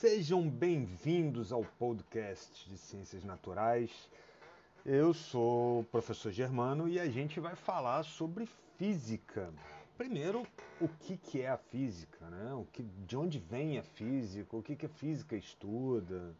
Sejam bem-vindos ao podcast de Ciências Naturais. Eu sou o professor Germano e a gente vai falar sobre física. Primeiro, o que, que é a física, né? O que, de onde vem a física, o que, que a física estuda.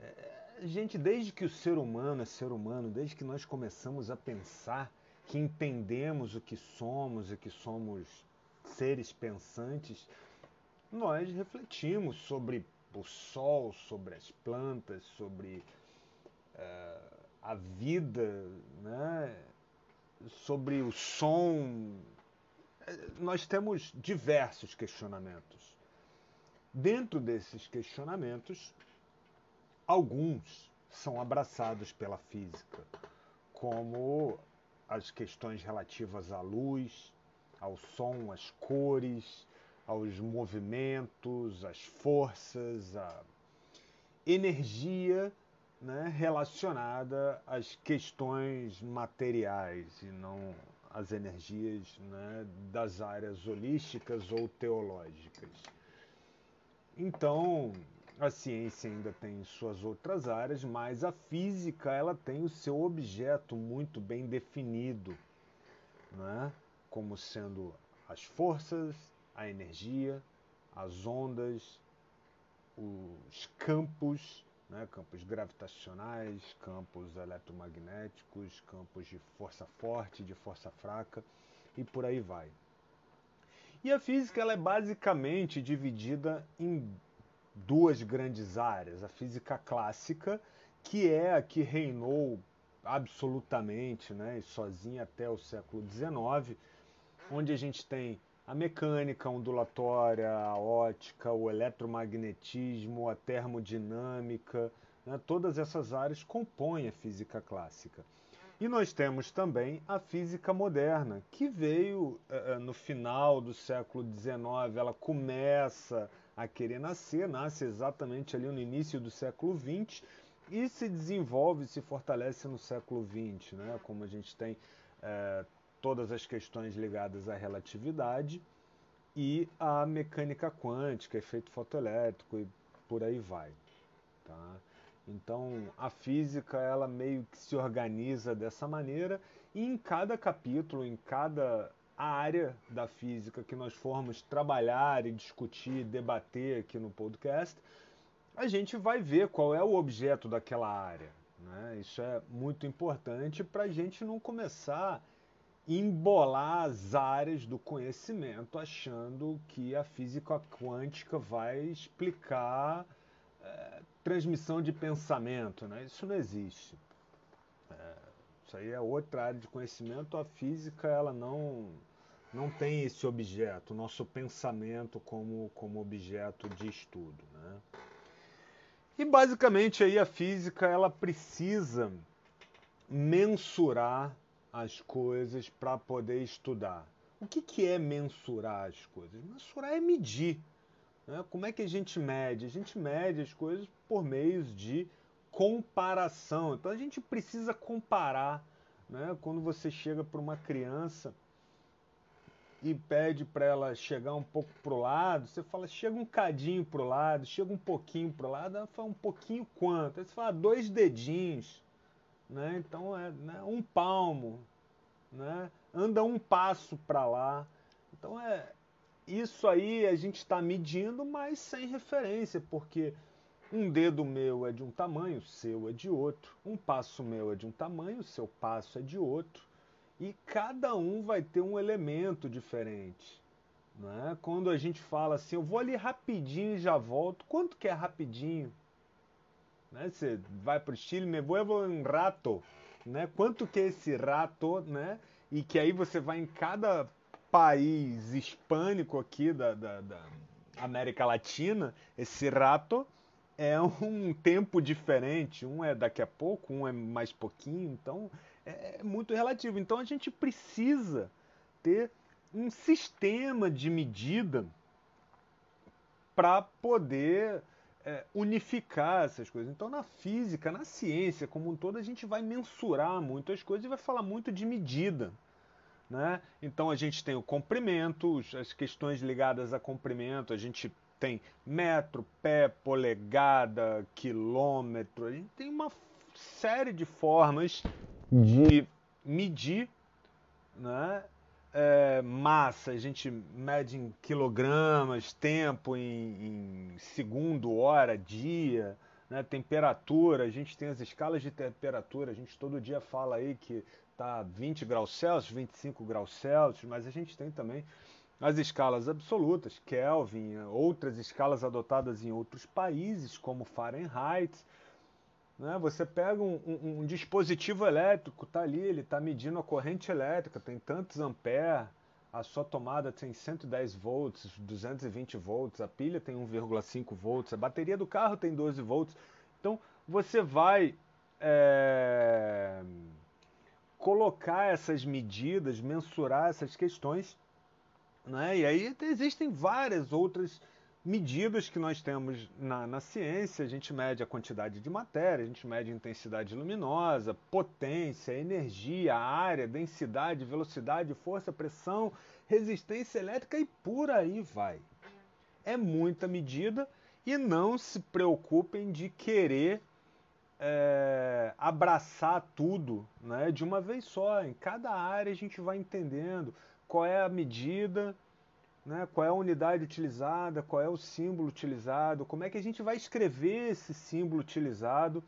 É, gente, desde que o ser humano é ser humano, desde que nós começamos a pensar que entendemos o que somos e que somos seres pensantes, nós refletimos sobre o sol, sobre as plantas, sobre uh, a vida, né? sobre o som. Nós temos diversos questionamentos. Dentro desses questionamentos, alguns são abraçados pela física, como as questões relativas à luz, ao som, às cores, aos movimentos, às forças, à energia né, relacionada às questões materiais e não às energias né, das áreas holísticas ou teológicas. Então, a ciência ainda tem suas outras áreas, mas a física ela tem o seu objeto muito bem definido, né? como sendo as forças, a energia, as ondas, os campos, né? campos gravitacionais, campos eletromagnéticos, campos de força forte, de força fraca e por aí vai. E a física ela é basicamente dividida em duas grandes áreas. A física clássica, que é a que reinou absolutamente né, sozinha até o século XIX, onde a gente tem a mecânica ondulatória, a ótica, o eletromagnetismo, a termodinâmica, né, todas essas áreas compõem a física clássica. E nós temos também a física moderna, que veio uh, no final do século XIX, ela começa a querer nascer, nasce exatamente ali no início do século XX e se desenvolve, se fortalece no século XX, né? como a gente tem é, todas as questões ligadas à relatividade e à mecânica quântica, efeito fotoelétrico e por aí vai. Tá? Então a física ela meio que se organiza dessa maneira e em cada capítulo, em cada área da física que nós formos trabalhar e discutir, debater aqui no podcast, a gente vai ver qual é o objeto daquela área. Né? Isso é muito importante para a gente não começar embolar as áreas do conhecimento achando que a física quântica vai explicar é, transmissão de pensamento. Né? Isso não existe. É, isso aí é outra área de conhecimento. A física ela não não tem esse objeto, o nosso pensamento como, como objeto de estudo. Né? E basicamente aí a física ela precisa mensurar as coisas para poder estudar. O que, que é mensurar as coisas? Mensurar é medir. Né? Como é que a gente mede? A gente mede as coisas por meios de comparação. Então a gente precisa comparar. Né? Quando você chega para uma criança e pede para ela chegar um pouco pro lado, você fala, chega um cadinho pro lado, chega um pouquinho pro lado, ela fala um pouquinho quanto? Aí você fala dois dedinhos, né? Então é né? um palmo, né? Anda um passo para lá. Então é isso aí a gente está medindo, mas sem referência, porque um dedo meu é de um tamanho, seu é de outro. Um passo meu é de um tamanho, seu passo é de outro e cada um vai ter um elemento diferente. Né? Quando a gente fala assim, eu vou ali rapidinho e já volto, quanto que é rapidinho? Né? Você vai para o Chile, me vuelvo um rato. Né? Quanto que é esse rato? Né? E que aí você vai em cada país hispânico aqui da, da, da América Latina, esse rato é um tempo diferente. Um é daqui a pouco, um é mais pouquinho. Então é, é muito relativo. Então a gente precisa ter um sistema de medida para poder é, unificar essas coisas. Então, na física, na ciência como um todo, a gente vai mensurar muitas coisas e vai falar muito de medida. Né? Então, a gente tem o comprimento, as questões ligadas a comprimento, a gente tem metro, pé, polegada, quilômetro. A gente tem uma série de formas de medir né? É, massa, a gente mede em quilogramas, tempo em, em segundo, hora, dia, né? temperatura, a gente tem as escalas de temperatura, a gente todo dia fala aí que está 20 graus Celsius, 25 graus Celsius, mas a gente tem também as escalas absolutas, Kelvin, outras escalas adotadas em outros países, como Fahrenheit, né? Você pega um, um, um dispositivo elétrico, está ali, ele está medindo a corrente elétrica, tem tantos amperes, a sua tomada tem 110 volts, 220 volts, a pilha tem 1,5 volts, a bateria do carro tem 12 volts. Então você vai é, colocar essas medidas, mensurar essas questões, né? e aí existem várias outras medidas que nós temos na, na, ciência, a gente mede a quantidade de matéria, a gente mede a intensidade luminosa, potência, energia, área, densidade, velocidade, força, pressão, resistência elétrica e por aí vai. É muita medida e não se preocupem de querer é, abraçar tudo né, de uma vez só. Em cada área a gente vai entendendo qual é a medida, né? qual é a unidade utilizada, qual é o símbolo utilizado, como é que a gente vai escrever esse símbolo utilizado.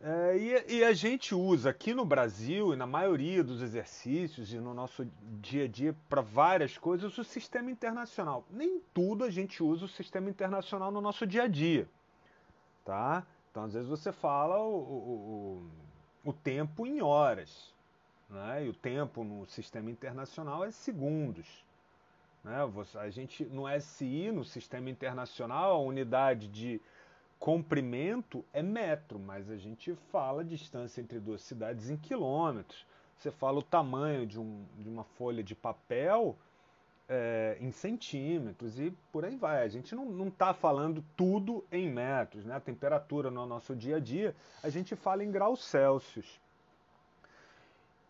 É, e, e, a gente usa aqui no Brasil e na maioria dos exercícios e no nosso dia a dia para várias coisas o sistema internacional. Nem tudo a gente usa o sistema internacional no nosso dia a dia. Tá? Então, às vezes, você fala o, o, o, o tempo em horas. Né? E o tempo no sistema internacional é segundos. Né? A gente no SI, no Sistema Internacional, a unidade de comprimento é metro, mas a gente fala a distância entre duas cidades em quilômetros. Você fala o tamanho de, um, de uma folha de papel é, em centímetros e por aí vai. A gente não está falando tudo em metros. Né? A temperatura no nosso dia a dia, a gente fala em graus Celsius.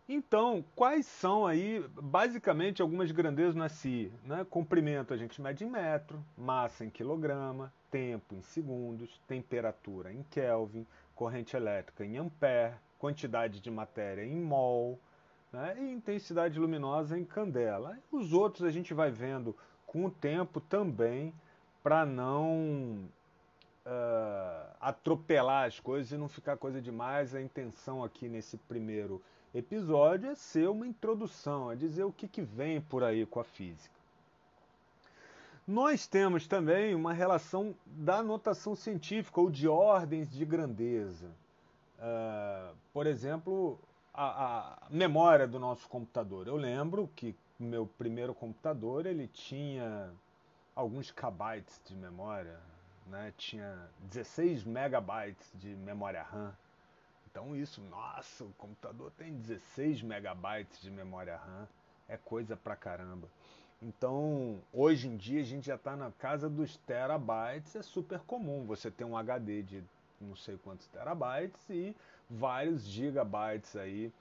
Então, quais são aí, basicamente, algumas grandezas na CI? Né? Comprimento a gente mede em metro, massa em quilograma, tempo em segundos, temperatura em Kelvin, corrente elétrica em ampere, quantidade de matéria em mol, né? e intensidade luminosa em candela. Os outros a gente vai vendo com o tempo também, para não uh, atropelar as coisas e não ficar coisa demais. A intenção aqui nesse primeiro episódio é ser uma introdução, é dizer o que, que vem por aí com a física. Nós temos também uma relação da notação científica ou de ordens de grandeza. Uh, por exemplo, a, a, memória do nosso computador. Eu lembro que meu primeiro computador ele tinha alguns kbytes de memória, né? tinha 16 megabytes de memória RAM. Então isso, nossa, o computador tem 16 megabytes de memória RAM, é coisa pra caramba. Então, hoje em dia a gente já está na casa dos terabytes, é super comum você ter um HD de não sei quantos terabytes e vários gigabytes aí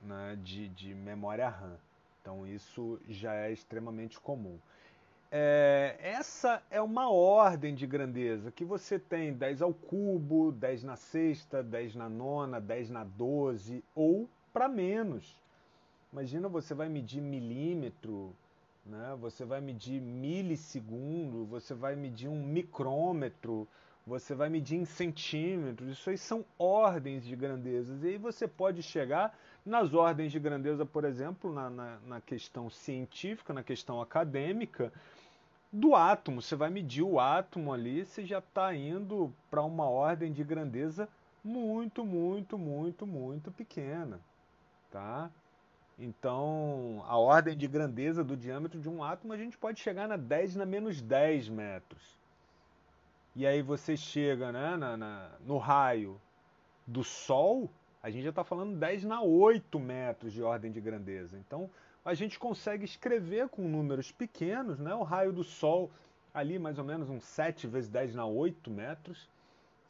né, de, de memória RAM. Então isso já é extremamente comum. É, essa é uma ordem de grandeza que você tem 10 ao cubo, 10 na sexta, 10 na nona, 10 na 12 ou para menos. Imagina você vai medir milímetro, né? você vai medir milissegundo, você vai medir um micrômetro, você vai medir em centímetros. Isso aí são ordens de grandezas. E aí você pode chegar nas ordens de grandeza, por exemplo, na, na, na questão científica, na questão acadêmica do átomo. Você vai medir o átomo ali, você já está indo para uma ordem de grandeza muito, muito, muito, muito pequena, tá? Então, a ordem de grandeza do diâmetro de um átomo a gente pode chegar na 10 na menos 10 metros. E aí você chega né, na, na, no raio do Sol, a gente já está falando 10 na 8 metros de ordem de grandeza. Então, a gente consegue escrever com números pequenos, né? o raio do Sol ali mais ou menos uns 7 vezes 10 na 8 metros,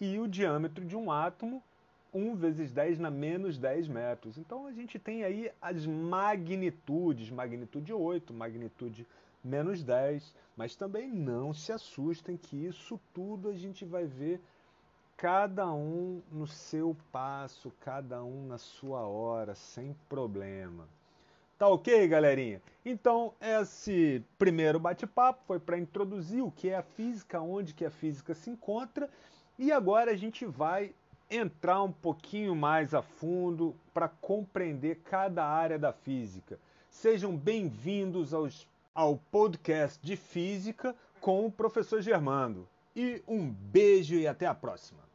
e o diâmetro de um átomo 1 vezes 10 na menos 10 metros. Então a gente tem aí as magnitudes, magnitude 8, magnitude menos 10. Mas também não se assustem que isso tudo a gente vai ver cada um no seu passo, cada um na sua hora, sem problema. Tá ok, galerinha? Então, esse primeiro bate-papo foi para introduzir o que é a física, onde que a física se encontra, e agora a gente vai entrar um pouquinho mais a fundo para compreender cada área da física. Sejam bem-vindos ao podcast de física com o professor Germando. E um beijo e até a próxima.